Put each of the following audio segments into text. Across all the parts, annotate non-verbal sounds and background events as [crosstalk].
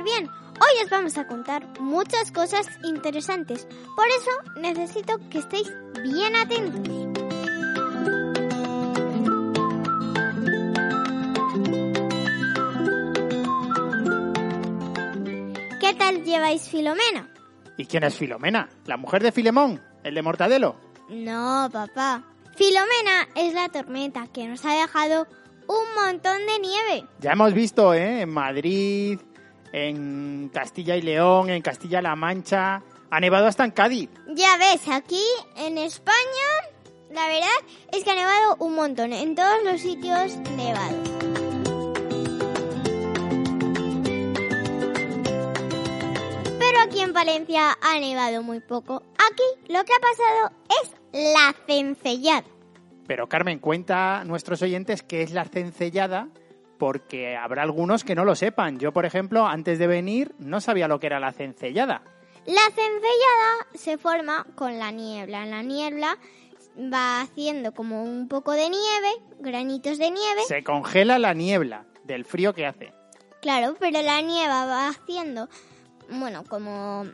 súper, bien. Hoy os vamos a contar muchas cosas interesantes. Por eso necesito que estéis bien atentos. ¿Qué tal lleváis Filomena? ¿Y quién es Filomena? ¿La mujer de Filemón? ¿El de Mortadelo? No, papá. Filomena es la tormenta que nos ha dejado un montón de nieve. Ya hemos visto, ¿eh? En Madrid, en Castilla y León, en Castilla-La Mancha. Ha nevado hasta en Cádiz. Ya ves, aquí en España, la verdad es que ha nevado un montón, en todos los sitios nevados. Pero aquí en Valencia ha nevado muy poco. Aquí lo que ha pasado es la cencellada. Pero Carmen, cuenta a nuestros oyentes qué es la cencellada, porque habrá algunos que no lo sepan. Yo, por ejemplo, antes de venir no sabía lo que era la cencellada. La cencellada se forma con la niebla. La niebla va haciendo como un poco de nieve, granitos de nieve. Se congela la niebla del frío que hace. Claro, pero la nieve va haciendo, bueno, como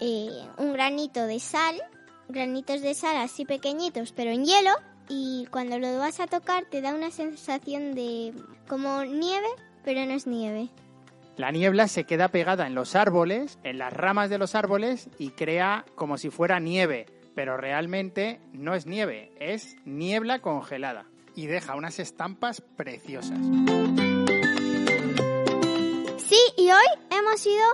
eh, un granito de sal, granitos de sal así pequeñitos, pero en hielo. Y cuando lo vas a tocar te da una sensación de como nieve, pero no es nieve. La niebla se queda pegada en los árboles, en las ramas de los árboles y crea como si fuera nieve, pero realmente no es nieve, es niebla congelada y deja unas estampas preciosas. Sí, y hoy hemos ido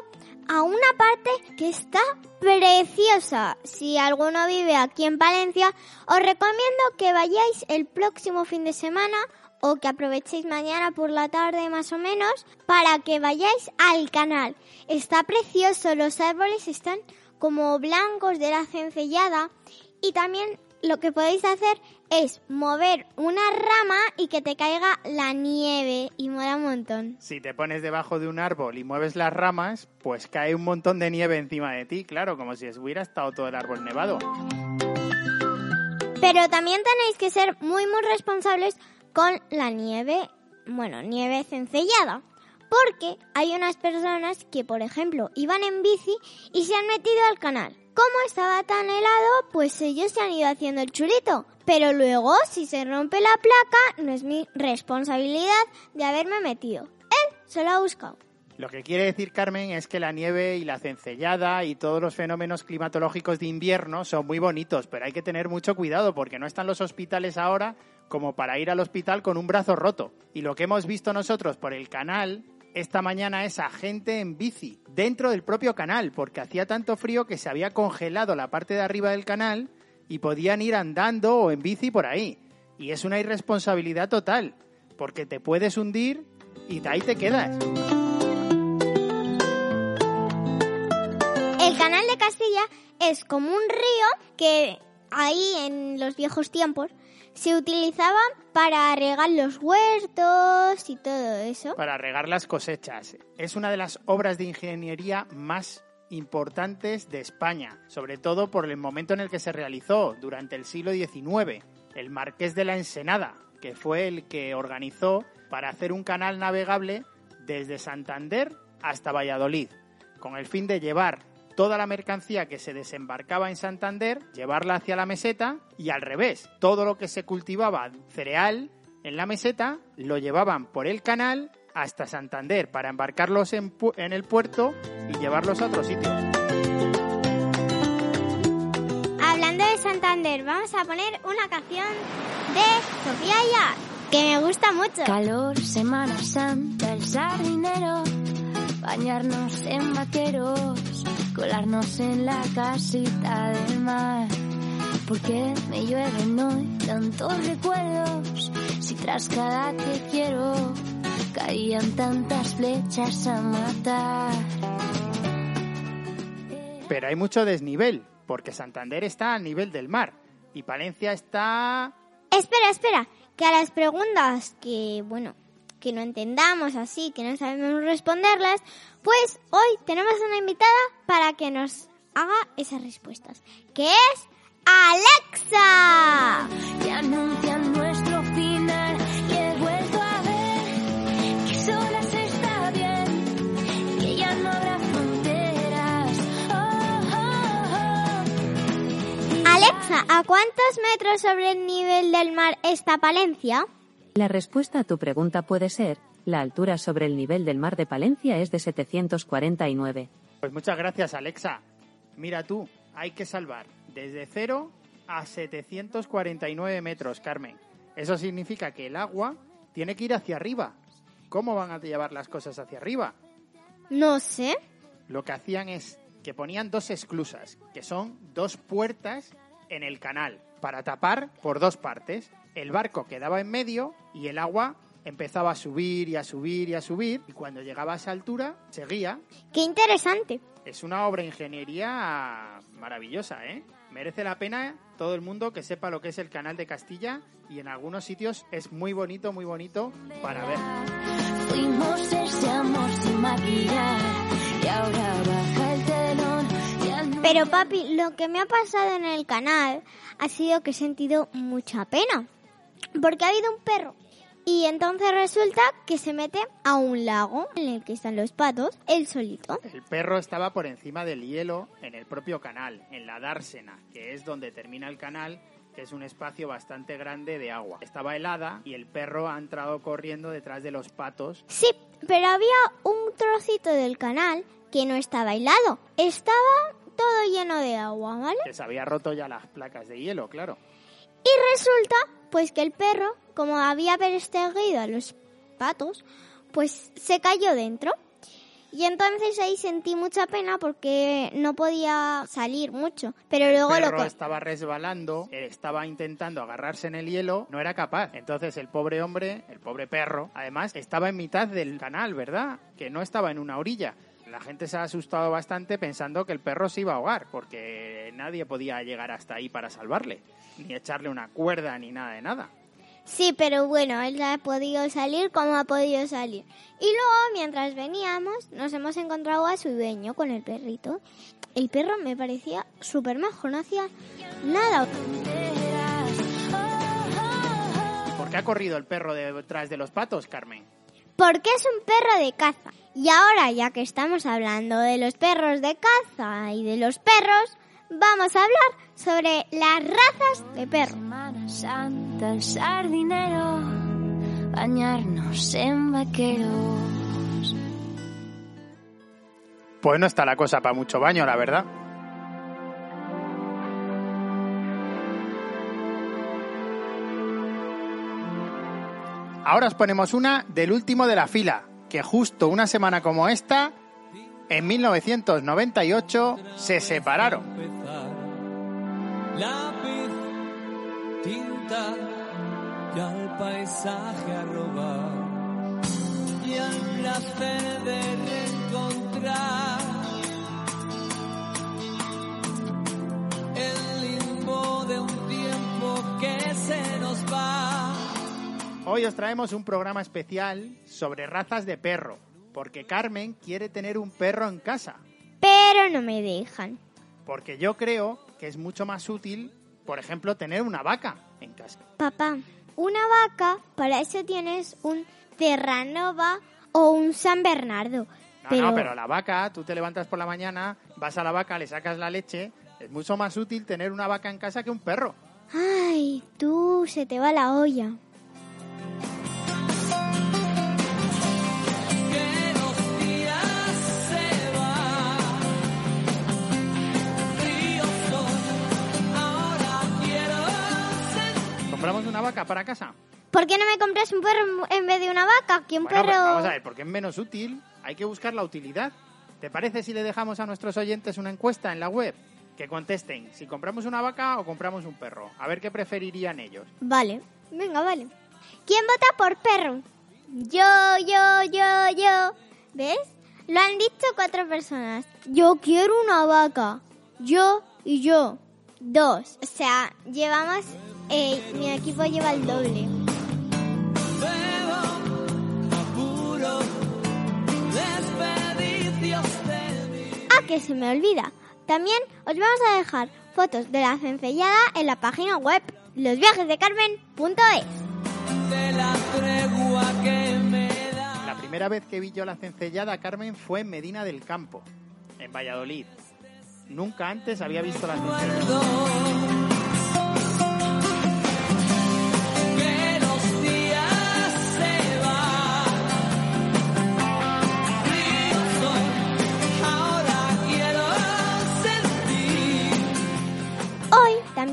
a una parte que está preciosa. Si alguno vive aquí en Valencia, os recomiendo que vayáis el próximo fin de semana o que aprovechéis mañana por la tarde más o menos para que vayáis al canal. Está precioso, los árboles están como blancos de la cencellada y también lo que podéis hacer es mover una rama y que te caiga la nieve y mola un montón. Si te pones debajo de un árbol y mueves las ramas, pues cae un montón de nieve encima de ti, claro, como si hubiera estado todo el árbol nevado. Pero también tenéis que ser muy muy responsables con la nieve, bueno, nieve cencellada. Porque hay unas personas que, por ejemplo, iban en bici y se han metido al canal. Como estaba tan helado, pues ellos se han ido haciendo el chulito. Pero luego, si se rompe la placa, no es mi responsabilidad de haberme metido. Él se lo ha buscado. Lo que quiere decir Carmen es que la nieve y la cencellada y todos los fenómenos climatológicos de invierno son muy bonitos, pero hay que tener mucho cuidado porque no están los hospitales ahora como para ir al hospital con un brazo roto. Y lo que hemos visto nosotros por el canal esta mañana es gente en bici dentro del propio canal, porque hacía tanto frío que se había congelado la parte de arriba del canal y podían ir andando o en bici por ahí. Y es una irresponsabilidad total, porque te puedes hundir y ahí te quedas. El canal de Castilla es como un río que ahí en los viejos tiempos se utilizaba para regar los huertos y todo eso. Para regar las cosechas. Es una de las obras de ingeniería más importantes de España, sobre todo por el momento en el que se realizó, durante el siglo XIX. El Marqués de la Ensenada, que fue el que organizó para hacer un canal navegable desde Santander hasta Valladolid, con el fin de llevar toda la mercancía que se desembarcaba en Santander, llevarla hacia la meseta y al revés, todo lo que se cultivaba cereal en la meseta lo llevaban por el canal hasta Santander para embarcarlos en, en el puerto y llevarlos a otros sitios. Hablando de Santander, vamos a poner una canción de Sofía Ya, que me gusta mucho. Calor, Semana Santa, el sardinero, bañarnos en vaqueros, colarnos en la casita del mar. Porque me llueven hoy tantos recuerdos, si tras cada te quiero caían tantas flechas a matar. Pero hay mucho desnivel, porque Santander está al nivel del mar y Palencia está... Espera, espera, que a las preguntas que, bueno, que no entendamos así, que no sabemos responderlas, pues hoy tenemos una invitada para que nos haga esas respuestas, que es Alexa. Que anuncian nuestro final y he vuelto a ver que sola se está bien, que ya no habrá fronteras. Oh, oh, oh. Alexa, ¿a cuántos metros sobre el nivel del mar está Palencia? La respuesta a tu pregunta puede ser, la altura sobre el nivel del mar de Palencia es de 749. Pues muchas gracias, Alexa. Mira tú, hay que salvar desde 0 a 749 metros, Carmen. Eso significa que el agua tiene que ir hacia arriba. ¿Cómo van a llevar las cosas hacia arriba? No sé. Lo que hacían es que ponían dos esclusas, que son dos puertas en el canal, para tapar por dos partes. El barco quedaba en medio y el agua empezaba a subir y a subir y a subir y cuando llegaba a esa altura seguía. Qué interesante. Es una obra de ingeniería maravillosa, ¿eh? Merece la pena todo el mundo que sepa lo que es el canal de Castilla y en algunos sitios es muy bonito, muy bonito para ver. Fuimos ese amor sin maquillar y ahora baja el telón. Ya no Pero papi, lo que me ha pasado en el canal ha sido que he sentido mucha pena. Porque ha habido un perro. Y entonces resulta que se mete a un lago en el que están los patos, él solito. El perro estaba por encima del hielo en el propio canal, en la dársena, que es donde termina el canal, que es un espacio bastante grande de agua. Estaba helada y el perro ha entrado corriendo detrás de los patos. Sí, pero había un trocito del canal que no estaba helado. Estaba todo lleno de agua, ¿vale? Que se había roto ya las placas de hielo, claro. Y resulta, pues que el perro, como había perseguido a los patos, pues se cayó dentro. Y entonces ahí sentí mucha pena porque no podía salir mucho. Pero luego el lo perro que... estaba resbalando, él estaba intentando agarrarse en el hielo, no era capaz. Entonces el pobre hombre, el pobre perro, además estaba en mitad del canal, ¿verdad? Que no estaba en una orilla. La gente se ha asustado bastante pensando que el perro se iba a ahogar, porque nadie podía llegar hasta ahí para salvarle, ni echarle una cuerda ni nada de nada. Sí, pero bueno, él ha podido salir como ha podido salir. Y luego, mientras veníamos, nos hemos encontrado a su dueño con el perrito. El perro me parecía súper majo, no hacía nada. ¿Por qué ha corrido el perro detrás de los patos, Carmen? Porque es un perro de caza. Y ahora, ya que estamos hablando de los perros de caza y de los perros, vamos a hablar sobre las razas de perro. Semana Santa, el sardinero, bañarnos en vaqueros. Pues no está la cosa para mucho baño, la verdad. Ahora os ponemos una del último de la fila, que justo una semana como esta, en 1998, se separaron. Lápiz, tinta y al paisaje a robar. Y al placer de reencontrar el limbo de un Hoy os traemos un programa especial sobre razas de perro, porque Carmen quiere tener un perro en casa. Pero no me dejan. Porque yo creo que es mucho más útil, por ejemplo, tener una vaca en casa. Papá, una vaca, para eso tienes un Terranova o un San Bernardo. No, pero, no, pero la vaca, tú te levantas por la mañana, vas a la vaca, le sacas la leche. Es mucho más útil tener una vaca en casa que un perro. Ay, tú, se te va la olla. ¿Compramos una vaca para casa? ¿Por qué no me compras un perro en vez de una vaca? Que un Bueno, perro... vamos a ver, porque es menos útil. Hay que buscar la utilidad. ¿Te parece si le dejamos a nuestros oyentes una encuesta en la web? Que contesten si compramos una vaca o compramos un perro. A ver qué preferirían ellos. Vale, venga, vale. ¿Quién vota por perro? Yo, yo, yo, yo. ¿Ves? Lo han dicho cuatro personas. Yo quiero una vaca. Yo y yo. Dos. O sea, llevamos... Eh, mi equipo lleva el doble. Ah, que se me olvida. También os vamos a dejar fotos de la cencellada en la página web losviajesdecarmen.es. La primera vez que vi yo la cencellada, Carmen, fue en Medina del Campo, en Valladolid. Nunca antes había visto la cencellada.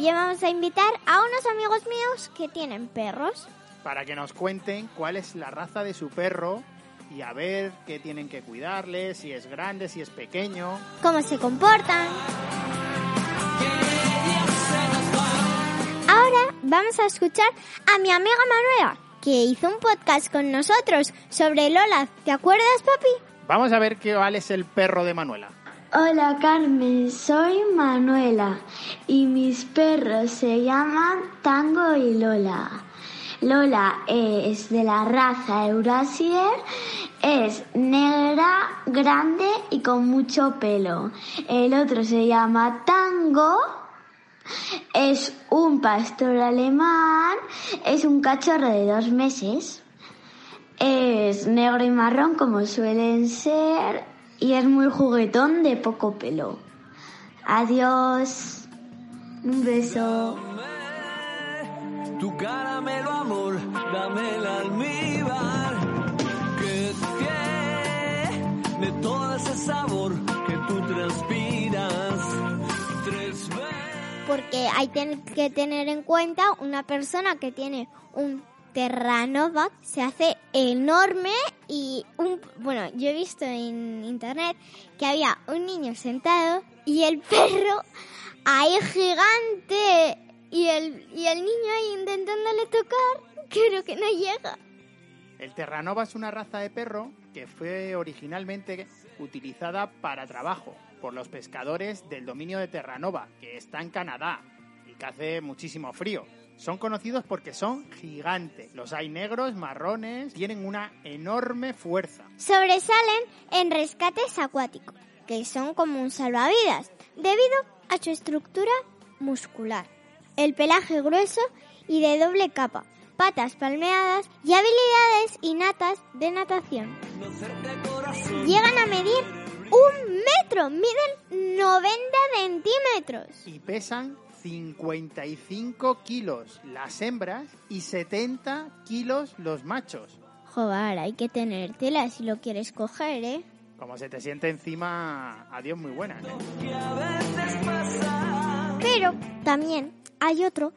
Hoy vamos a invitar a unos amigos míos que tienen perros. Para que nos cuenten cuál es la raza de su perro y a ver qué tienen que cuidarle, si es grande, si es pequeño. cómo se comportan. Ahora vamos a escuchar a mi amiga Manuela, que hizo un podcast con nosotros sobre Lola. ¿Te acuerdas, papi? Vamos a ver qué vale es el perro de Manuela. Hola Carmen, soy Manuela y mis perros se llaman Tango y Lola. Lola es de la raza Eurasier, es negra, grande y con mucho pelo. El otro se llama Tango, es un pastor alemán, es un cachorro de dos meses. Es negro y marrón como suelen ser y es muy juguetón de poco pelo. Adiós. Un beso. Tu caramelo amor, dame el almíbar. Que tiene todo ese sabor que tú transpiras. Tres veces. Porque hay que tener en cuenta una persona que tiene un Terranova se hace enorme y un bueno yo he visto en internet que había un niño sentado y el perro ahí gigante y el y el niño ahí intentándole tocar creo que no llega El Terranova es una raza de perro que fue originalmente utilizada para trabajo por los pescadores del dominio de Terranova, que está en Canadá y que hace muchísimo frío. Son conocidos porque son gigantes. Los hay negros, marrones, tienen una enorme fuerza. sobresalen en rescates acuáticos que son como un salvavidas debido a su estructura muscular el pelaje grueso y de doble capa patas palmeadas y habilidades innatas de natación. Llegan a medir un metro, miden 90 centímetros. Y pesan 55 kilos las hembras y 70 kilos los machos. Joder, hay que tener tela si lo quieres coger, ¿eh? Como se te siente encima, adiós muy buenas. ¿eh? Pero también hay otro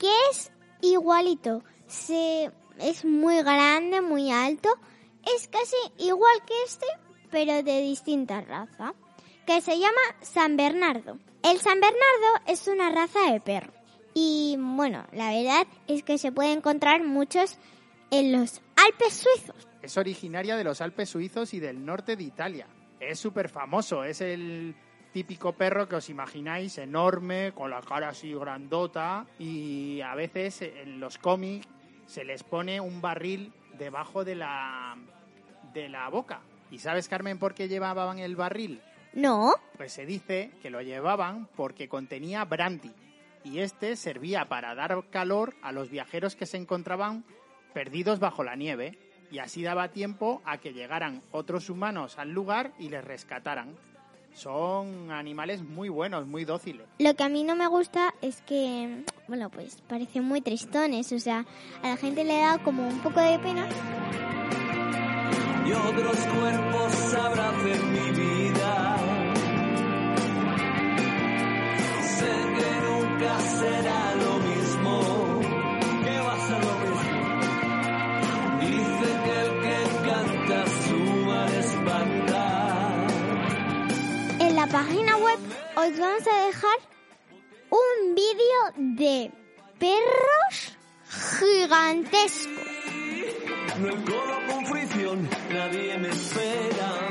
que es igualito. Se, es muy grande, muy alto. Es casi igual que este, pero de distinta raza. Que se llama San Bernardo. El San Bernardo es una raza de perro. Y bueno, la verdad es que se puede encontrar muchos en los Alpes suizos. Es originaria de los Alpes suizos y del norte de Italia. Es súper famoso, es el típico perro que os imagináis, enorme, con la cara así grandota y a veces en los cómics se les pone un barril debajo de la, de la boca. ¿Y sabes, Carmen, por qué llevaban el barril? No, Pues se dice que lo llevaban porque contenía brandy y este servía para dar calor a los viajeros que se encontraban perdidos bajo la nieve y así daba tiempo a que llegaran otros humanos al lugar y les rescataran. Son animales muy buenos, muy dóciles. Lo que a mí no me gusta es que, bueno, pues parecen muy tristones, o sea, a la gente le da como un poco de pena. y otros cuerpos abracen mi vida. Página web os vamos a dejar un vídeo de perros gigantescos. No encorro con fricción, nadie me espera.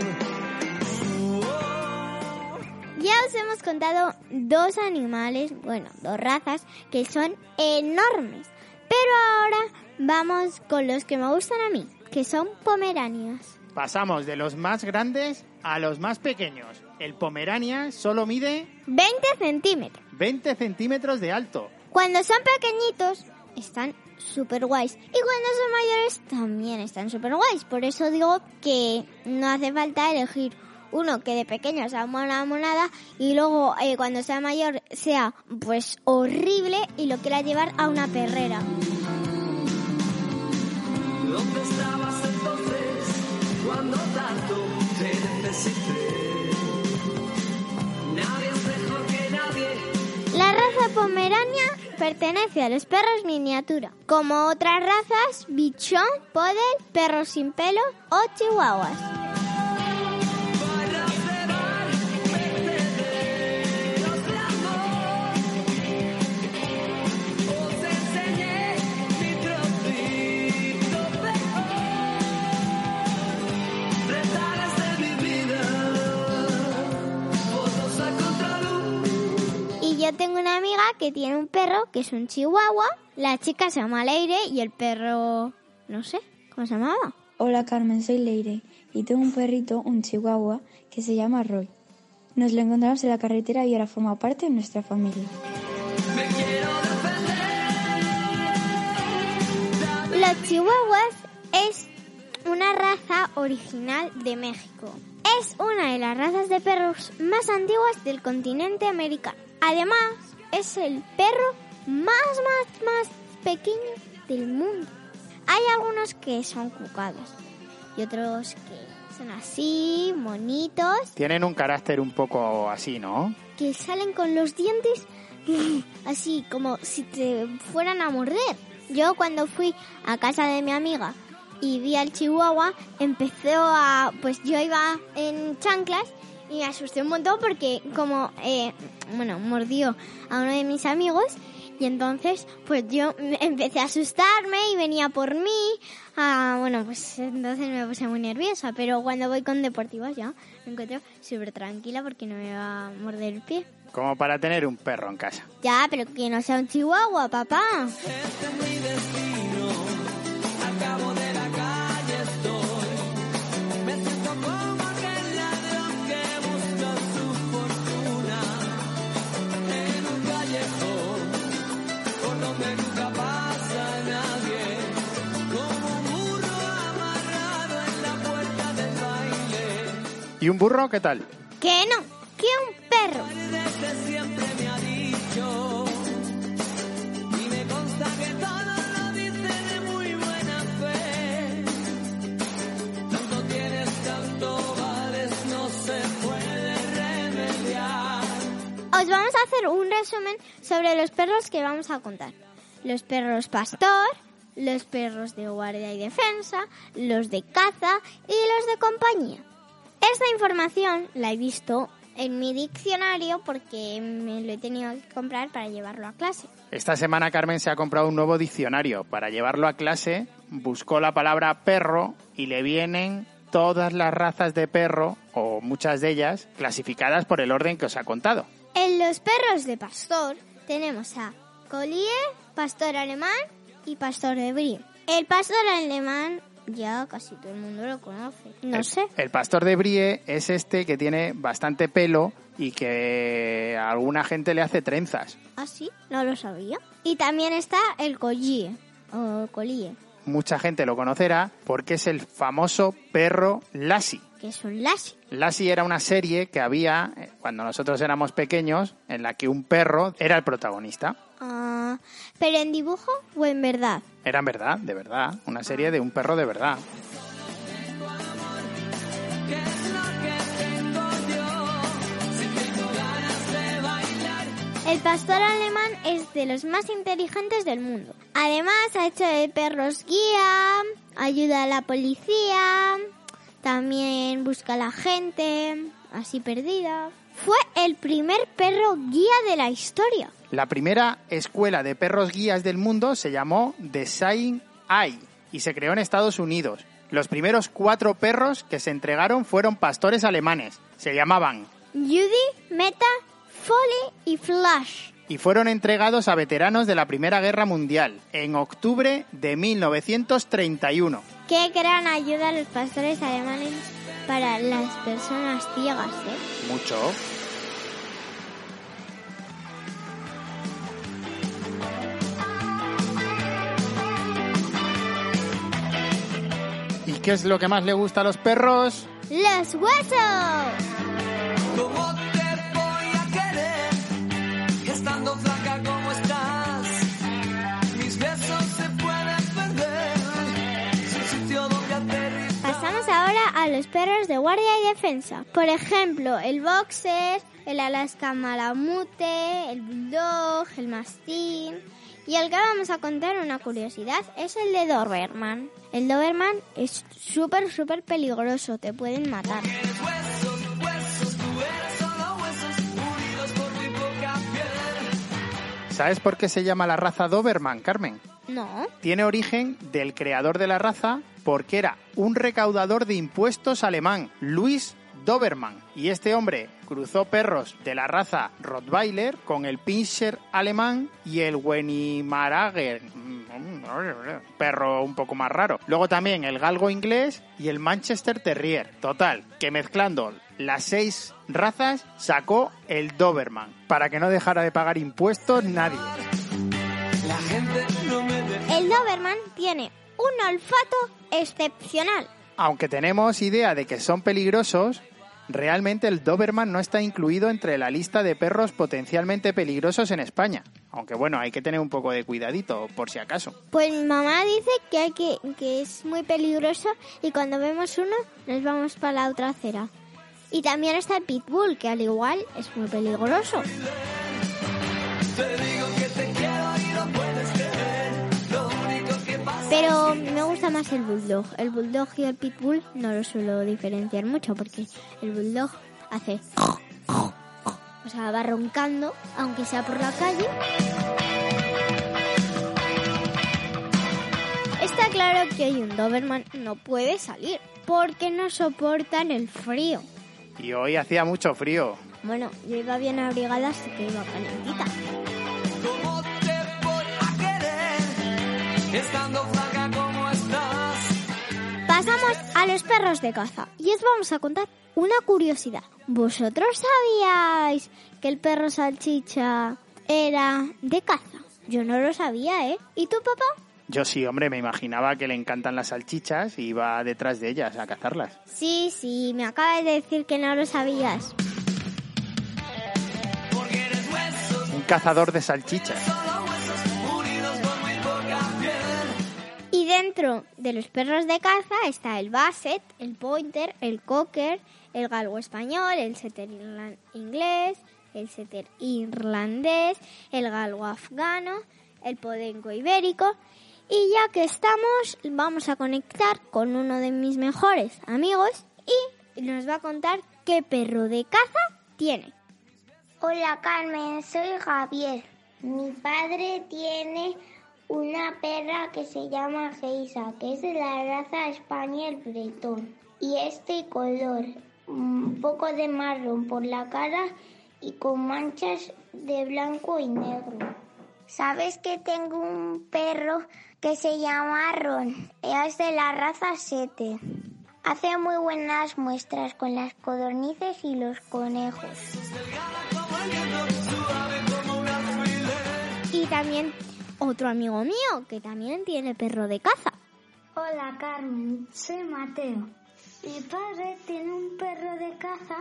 Ya os hemos contado dos animales, bueno, dos razas que son enormes. Pero ahora vamos con los que me gustan a mí, que son pomeranias. Pasamos de los más grandes a los más pequeños. El Pomerania solo mide 20 centímetros. 20 centímetros de alto. Cuando son pequeñitos, están súper guays. Y cuando son mayores, también están súper guays. Por eso digo que no hace falta elegir uno que de pequeño sea una monada y luego eh, cuando sea mayor sea pues horrible y lo quiera llevar a una perrera. ¿Dónde estabas cuando tanto? Nadie es mejor que nadie. La raza pomerania pertenece a los perros miniatura, como otras razas bichón, poodle, perros sin pelo o chihuahuas. Yo tengo una amiga que tiene un perro que es un chihuahua, la chica se llama Leire y el perro, no sé, ¿cómo se llamaba? Hola Carmen, soy Leire y tengo un perrito, un chihuahua, que se llama Roy. Nos lo encontramos en la carretera y ahora forma parte de nuestra familia. Los chihuahuas es una raza original de México. Es una de las razas de perros más antiguas del continente americano. Además, es el perro más, más, más pequeño del mundo. Hay algunos que son cucados y otros que son así, monitos, Tienen un carácter un poco así, ¿no? que salen con los dientes [laughs] así como si te fueran a morder. Yo cuando fui a casa de mi amiga y vi al chihuahua, empezó a... pues yo iba en chanclas y me asusté un montón porque como, eh, bueno, mordió a uno de mis amigos y entonces pues yo empecé a asustarme y venía por mí. Ah, bueno, pues entonces me puse muy nerviosa, pero cuando voy con deportivas ya me encuentro súper tranquila porque no me va a morder el pie. Como para tener un perro en casa. Ya, pero que no sea un chihuahua, papá. Acabo ¿Y un burro qué tal? Que no, que un perro. Os vamos a hacer un resumen sobre los perros que vamos a contar. Los perros pastor, los perros de guardia y defensa, los de caza y los de compañía. Esta información la he visto en mi diccionario porque me lo he tenido que comprar para llevarlo a clase. Esta semana Carmen se ha comprado un nuevo diccionario. Para llevarlo a clase, buscó la palabra perro y le vienen todas las razas de perro, o muchas de ellas, clasificadas por el orden que os ha contado. En los perros de pastor tenemos a Collie, pastor alemán y pastor de Brie. El pastor alemán ya casi todo el mundo lo conoce. No el, sé. El pastor de Brie es este que tiene bastante pelo y que a alguna gente le hace trenzas. ¿Ah, sí? No lo sabía. Y también está el collie o collie, Mucha gente lo conocerá porque es el famoso perro Lassie. que es un lassie. Lassie era una serie que había eh, cuando nosotros éramos pequeños en la que un perro era el protagonista. Ah, ¿Pero en dibujo o en verdad? Era en verdad, de verdad, una serie de un perro de verdad. El pastor alemán es de los más inteligentes del mundo. Además, ha hecho de perros guía, ayuda a la policía, también busca a la gente, así perdida. Fue el primer perro guía de la historia. La primera escuela de perros guías del mundo se llamó The Saint Eye y se creó en Estados Unidos. Los primeros cuatro perros que se entregaron fueron pastores alemanes. Se llamaban Judy, Meta, Foley y Flash. y fueron entregados a veteranos de la Primera Guerra Mundial en octubre de 1931. Qué gran ayuda a los pastores alemanes para las personas ciegas, ¿eh? Mucho. ¿Y qué es lo que más le gusta a los perros? ¡Los huesos! Los perros de guardia y defensa. Por ejemplo, el boxer, el Alaska Malamute, el bulldog, el mastín. Y el que vamos a contar una curiosidad es el de Doberman. El Doberman es súper, súper peligroso, te pueden matar. ¿Sabes por qué se llama la raza Doberman, Carmen? No, Tiene origen del creador de la raza porque era un recaudador de impuestos alemán, Luis Doberman. Y este hombre cruzó perros de la raza Rottweiler con el Pinscher alemán y el Weimaraner, perro un poco más raro. Luego también el galgo inglés y el Manchester Terrier. Total, que mezclando las seis razas sacó el Doberman para que no dejara de pagar impuestos nadie. La gente. El Doberman tiene un olfato excepcional. Aunque tenemos idea de que son peligrosos, realmente el Doberman no está incluido entre la lista de perros potencialmente peligrosos en España. Aunque bueno, hay que tener un poco de cuidadito, por si acaso. Pues mi mamá dice que, hay que, que es muy peligroso y cuando vemos uno nos vamos para la otra acera. Y también está el Pitbull, que al igual es muy peligroso. Pero me gusta más el Bulldog. El Bulldog y el Pitbull no lo suelo diferenciar mucho porque el Bulldog hace... O sea, va roncando, aunque sea por la calle. Está claro que hoy un Doberman no puede salir porque no soportan el frío. Y hoy hacía mucho frío. Bueno, yo iba bien abrigada, así que iba calentita. ¿Cómo te voy a querer estando? Pasamos a los perros de caza y os vamos a contar una curiosidad. ¿Vosotros sabíais que el perro salchicha era de caza? Yo no lo sabía, ¿eh? ¿Y tu papá? Yo sí, hombre, me imaginaba que le encantan las salchichas y iba detrás de ellas a cazarlas. Sí, sí, me acabas de decir que no lo sabías. Un cazador de salchichas. Dentro de los perros de caza está el Basset, el Pointer, el Cocker, el Galgo español, el Setter inglés, el Setter irlandés, el Galgo afgano, el Podenco ibérico. Y ya que estamos, vamos a conectar con uno de mis mejores amigos y nos va a contar qué perro de caza tiene. Hola Carmen, soy Javier. Mi padre tiene una perra que se llama Geisa, que es de la raza Spaniel Bretón. Y este color, un poco de marrón por la cara y con manchas de blanco y negro. ¿Sabes que tengo un perro que se llama Ron? Es de la raza Sete. Hace muy buenas muestras con las codornices y los conejos. Y también otro amigo mío que también tiene perro de caza. Hola Carmen, soy Mateo. Mi padre tiene un perro de caza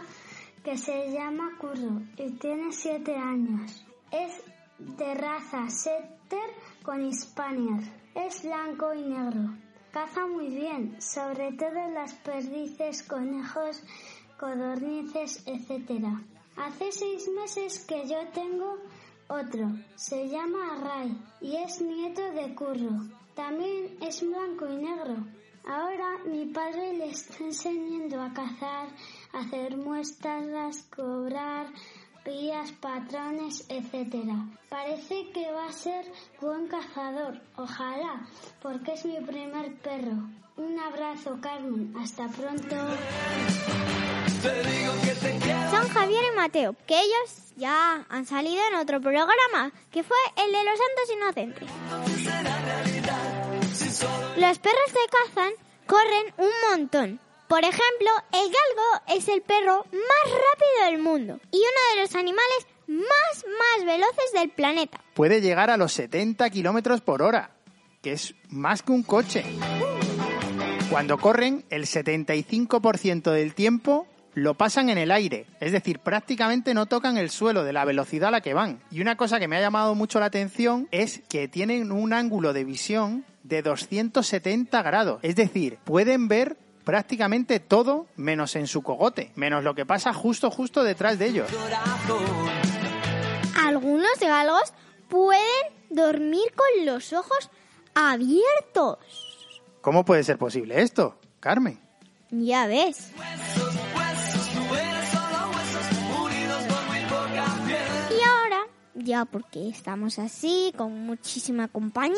que se llama Curro y tiene siete años. Es de raza setter con hispanier. Es blanco y negro. Caza muy bien, sobre todo las perdices, conejos, codornices, etc. Hace seis meses que yo tengo otro. Se llama Ray y es nieto de Curro. También es blanco y negro. Ahora mi padre le está enseñando a cazar, a hacer muestras, cobrar, pías, patrones, etc. Parece que va a ser buen cazador, ojalá, porque es mi primer perro. Un abrazo, Carmen. Hasta pronto. Son Javier y Mateo, que ellos ya han salido en otro programa, que fue el de los santos inocentes. Los perros de cazan corren un montón Por ejemplo, el galgo es el perro más rápido del mundo y uno de los animales más, más veloces del planeta. Puede llegar a los 70 kilómetros por hora, que es más que un coche. Cuando corren, el 75% del tiempo lo pasan en el aire, es decir, prácticamente no tocan el suelo de la velocidad a la que van. Y una cosa que me ha llamado mucho la atención es que tienen un ángulo de visión de 270 grados, es decir, pueden ver prácticamente todo menos en su cogote, menos lo que pasa justo justo detrás de ellos. Algunos galgos pueden dormir con los ojos abiertos. ¿Cómo puede ser posible esto, Carmen? Ya ves. Ya porque estamos así, con muchísima compañía,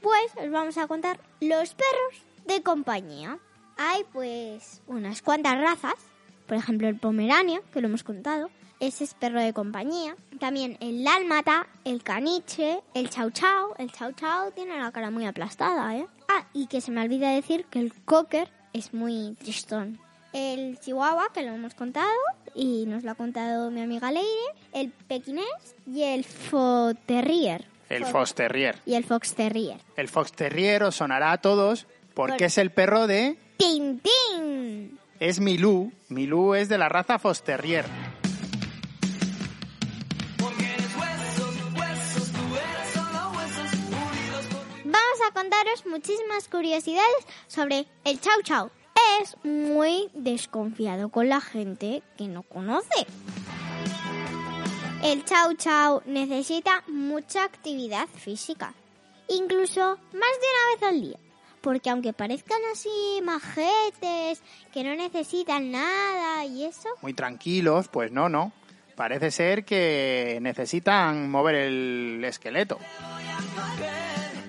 pues os vamos a contar los perros de compañía. Hay pues unas cuantas razas, por ejemplo el pomerania, que lo hemos contado, ese es perro de compañía. También el dálmata, el caniche, el chau chau. El chau chau tiene la cara muy aplastada, ¿eh? Ah, y que se me olvida decir que el cocker es muy tristón. El chihuahua, que lo hemos contado y nos lo ha contado mi amiga Leire, el pequinés y el foterrier. El Fox Terrier. Y el fox terrier. El Fox Terrier os sonará a todos porque Por- es el perro de... ¡Tintín! Es Milú. Milú es de la raza Fox Terrier. Vamos a contaros muchísimas curiosidades sobre el chau chau. Es muy desconfiado con la gente que no conoce. El chau chau necesita mucha actividad física, incluso más de una vez al día. Porque aunque parezcan así majetes, que no necesitan nada y eso, Muy tranquilos, pues no, no. Parece ser que necesitan mover el esqueleto.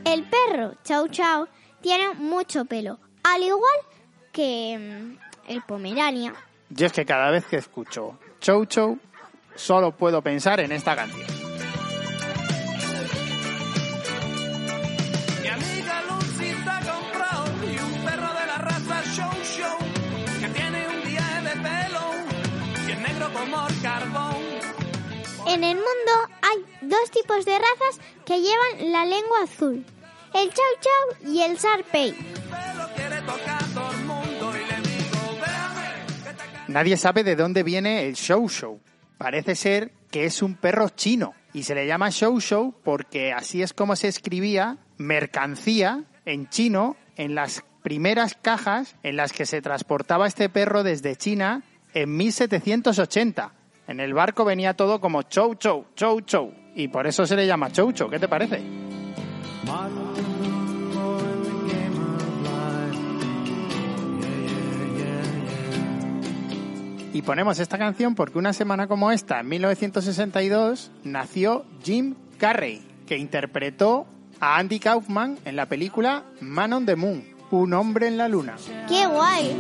el perro chau chau tiene mucho pelo, al igual que mm, el pomerania. Yo es que cada vez que escucho Chow Chow, solo puedo pensar en esta canción. Mi amiga Lucy se ha comprado y un perro de la raza Show Show que tiene un día de pelo y es negro como el carbón. En el mundo hay dos tipos de razas que llevan la lengua azul. El chau chau y el sarpei. Nadie sabe de dónde viene el Show Show. Parece ser que es un perro chino y se le llama Show Show porque así es como se escribía mercancía en chino en las primeras cajas en las que se transportaba este perro desde China en 1780. En el barco venía todo como Chow Chow, Chow Chow y por eso se le llama Chow Chow. ¿Qué te parece? Y ponemos esta canción porque una semana como esta, en 1962, nació Jim Carrey, que interpretó a Andy Kaufman en la película Man on the Moon, Un hombre en la luna. ¡Qué guay!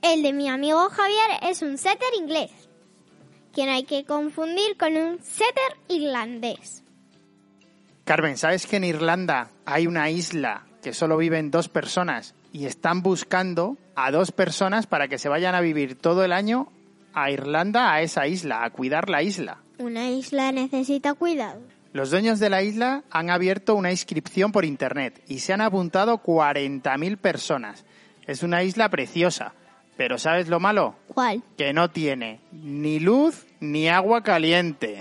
El de mi amigo Javier es un setter inglés, que no hay que confundir con un setter irlandés. Carmen, ¿sabes que en Irlanda hay una isla que solo viven dos personas y están buscando a dos personas para que se vayan a vivir todo el año a Irlanda, a esa isla, a cuidar la isla? Una isla necesita cuidado. Los dueños de la isla han abierto una inscripción por internet y se han apuntado 40.000 personas. Es una isla preciosa, pero ¿sabes lo malo? ¿Cuál? Que no tiene ni luz ni agua caliente.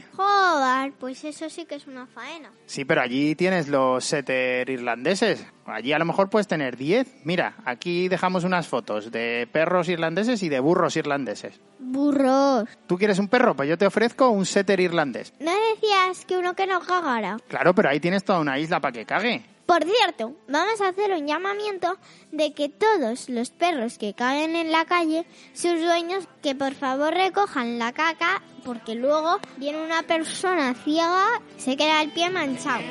Pues eso sí que es una faena. Sí, pero allí tienes los setter irlandeses. Allí a lo mejor puedes tener 10. Mira, aquí dejamos unas fotos de perros irlandeses y de burros irlandeses. Burros. ¿Tú quieres un perro? Pues yo te ofrezco un setter irlandés. ¿No decías que uno que no cagara? Claro, pero ahí tienes toda una isla para que cague. Por cierto, vamos a hacer un llamamiento de que todos los perros que caguen en la calle, sus dueños, que por favor recojan la caca, porque luego viene una persona ciega, se queda el pie manchado.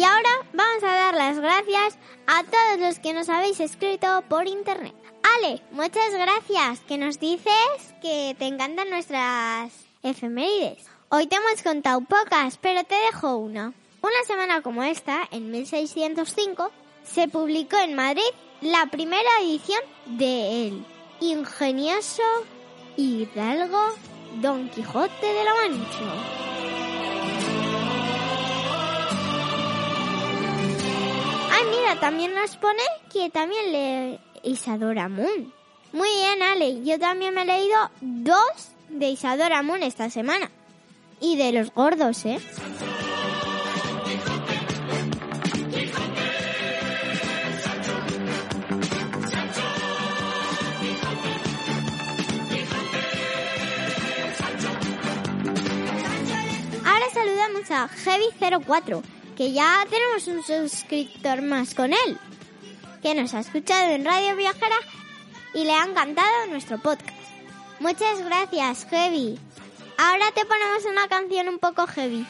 Y ahora vamos a dar las que nos habéis escrito por internet. Ale, muchas gracias, que nos dices que te encantan nuestras efemérides. Hoy te hemos contado pocas, pero te dejo una. Una semana como esta, en 1605, se publicó en Madrid la primera edición de El ingenioso Hidalgo Don Quijote de la Mancha. Mira, también nos pone que también lee Isadora Moon. Muy bien, Ale. Yo también me he leído dos de Isadora Moon esta semana. Y de los gordos, ¿eh? Ahora saludamos a Heavy04, que ya tenemos un suscriptor más con él, que nos ha escuchado en Radio Viajera y le ha encantado nuestro podcast. Muchas gracias, Heavy. Ahora te ponemos una canción un poco heavy.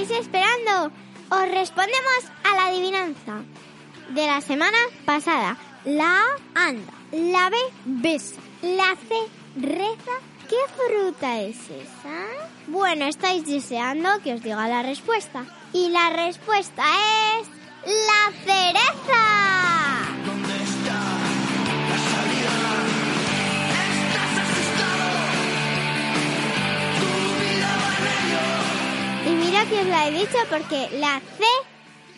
Estaréis esperando. Os respondemos a la adivinanza de la semana pasada. La A anda, la B besa, la C reza. ¿Qué fruta es esa? Bueno, estáis deseando que os diga la respuesta. Y la respuesta es la cereza. Mira os la he dicho porque la C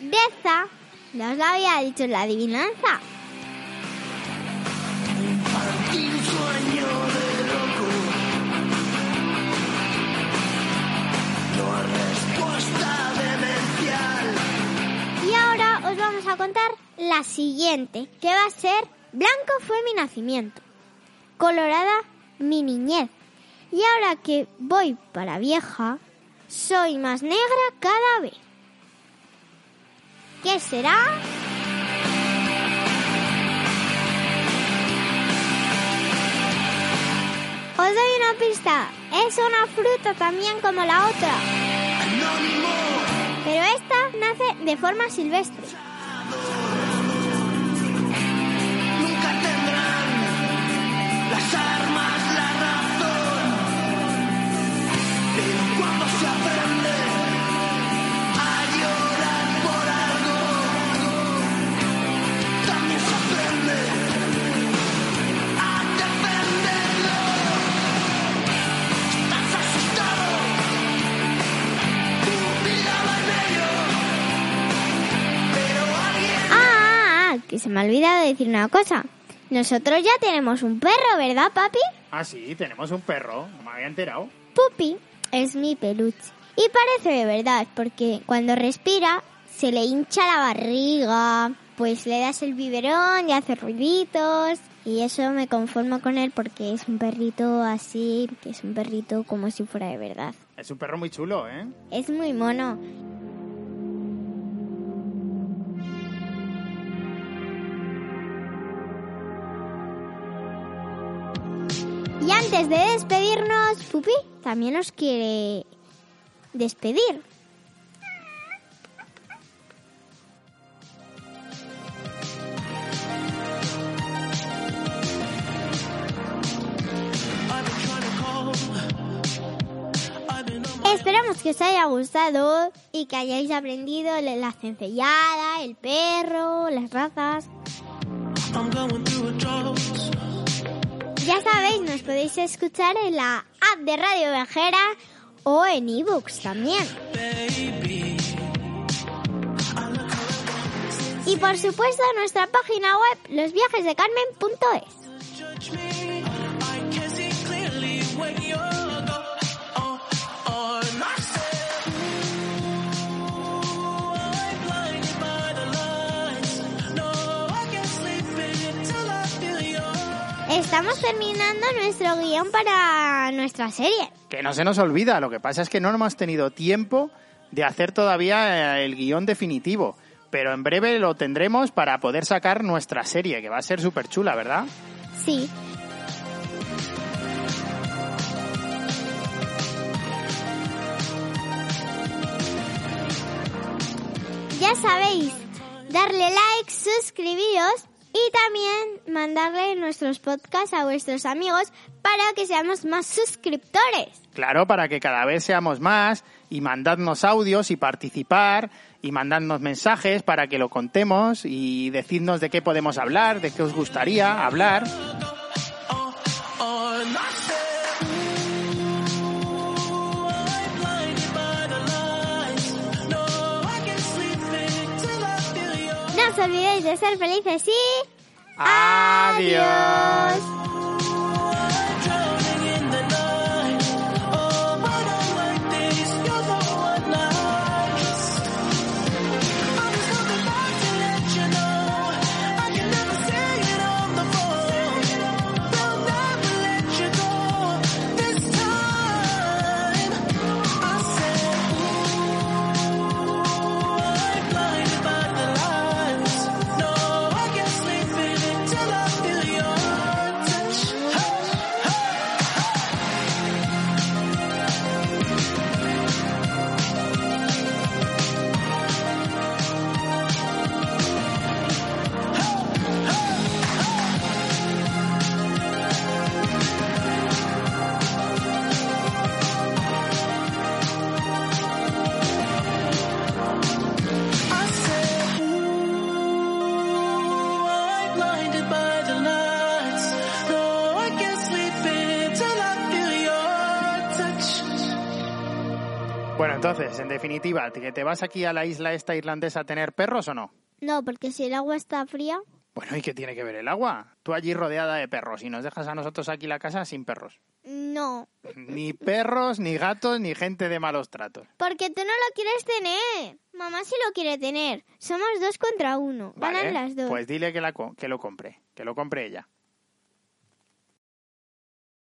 reza no os la había dicho en la adivinanza. De. Y ahora os vamos a contar la siguiente, que va a ser Blanco fue mi nacimiento, Colorada mi niñez. Y ahora que voy para vieja, soy más negra cada vez. ¿Qué será? Os doy una pista, es una fruta también como la otra. Pero esta nace de forma silvestre. Que se me ha olvidado decir una cosa. Nosotros ya tenemos un perro, ¿verdad, papi? Ah, sí, tenemos un perro. No me había enterado. Pupi es mi peluche. Y parece de verdad, porque cuando respira se le hincha la barriga, pues le das el biberón y hace ruiditos. Y eso me conformo con él porque es un perrito así, que es un perrito como si fuera de verdad. Es un perro muy chulo, ¿eh? Es muy mono. Y antes de despedirnos, Pupi también nos quiere despedir. Esperamos que os haya gustado y que hayáis aprendido la la cencellada, el perro, las razas. Ya sabéis, nos podéis escuchar en la app de Radio Viajera o en ebooks también. Y por supuesto nuestra página web losviajesdecarmen.es. Estamos terminando nuestro guion para nuestra serie. Que no se nos olvida. Lo que pasa es que no hemos tenido tiempo de hacer todavía eh, el guion definitivo. pero en breve lo tendremos para poder sacar nuestra serie, que va a ser súper chula, ¿verdad? Sí. Ya sabéis, darle like, suscribiros y también mandarle nuestros podcasts a vuestros amigos para que seamos más suscriptores. Claro, para que cada vez seamos más y mandadnos audios y participar y mandadnos mensajes para que lo contemos y decidnos de qué podemos hablar, de qué os gustaría hablar. Os olvidéis de ser felices y... Adiós. Entonces, en definitiva, ¿que te vas aquí a la isla esta irlandesa a tener perros o no? No, porque si el agua está fría... Bueno, ¿y qué tiene que ver el agua? Tú allí rodeada de perros y nos dejas a nosotros aquí la casa sin perros. No, Ni perros, ni gatos, ni gente de malos tratos. porque tú no lo quieres tener. Mamá sí lo quiere tener. Somos dos contra uno. Vale, Ganan las dos. Pues dile que, la co- que lo compre, que lo compre ella.